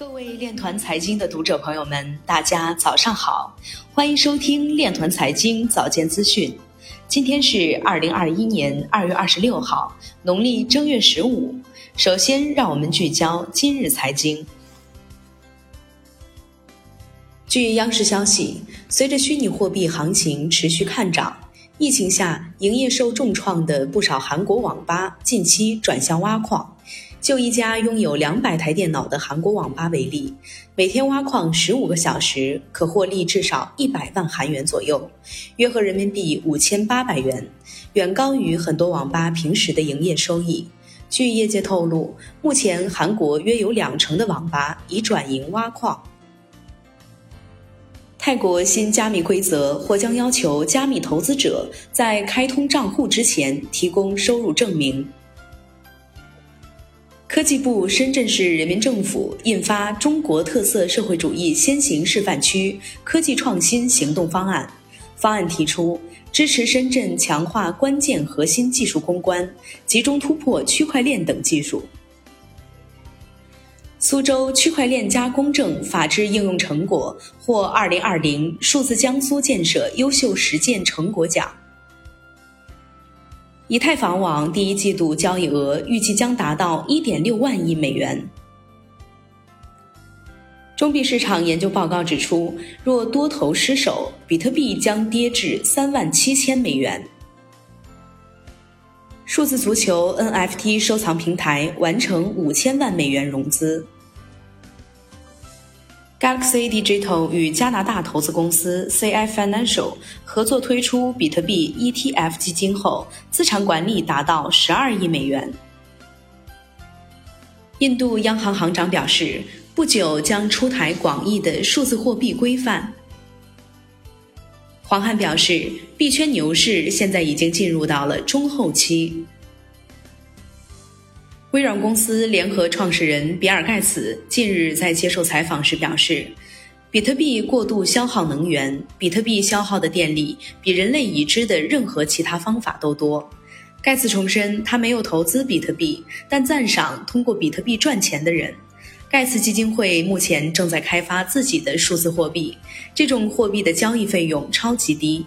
各位链团财经的读者朋友们，大家早上好，欢迎收听链团财经早间资讯。今天是二零二一年二月二十六号，农历正月十五。首先，让我们聚焦今日财经。据央视消息，随着虚拟货币行情持续看涨，疫情下营业受重创的不少韩国网吧近期转向挖矿。就一家拥有两百台电脑的韩国网吧为例，每天挖矿十五个小时，可获利至少一百万韩元左右，约合人民币五千八百元，远高于很多网吧平时的营业收益。据业界透露，目前韩国约有两成的网吧已转营挖矿。泰国新加密规则或将要求加密投资者在开通账户之前提供收入证明。科技部深圳市人民政府印发《中国特色社会主义先行示范区科技创新行动方案》，方案提出支持深圳强化关键核心技术攻关，集中突破区块链等技术。苏州区块链加公证法治应用成果获“二零二零数字江苏建设优秀实践成果奖”。以太坊网第一季度交易额预计将达到一点六万亿美元。中币市场研究报告指出，若多头失守，比特币将跌至三万七千美元。数字足球 NFT 收藏平台完成五千万美元融资。Galaxy Digital 与加拿大投资公司 CI Financial 合作推出比特币 ETF 基金后，资产管理达到十二亿美元。印度央行行长表示，不久将出台广义的数字货币规范。黄汉表示，币圈牛市现在已经进入到了中后期。微软公司联合创始人比尔·盖茨近日在接受采访时表示，比特币过度消耗能源，比特币消耗的电力比人类已知的任何其他方法都多。盖茨重申，他没有投资比特币，但赞赏通过比特币赚钱的人。盖茨基金会目前正在开发自己的数字货币，这种货币的交易费用超级低。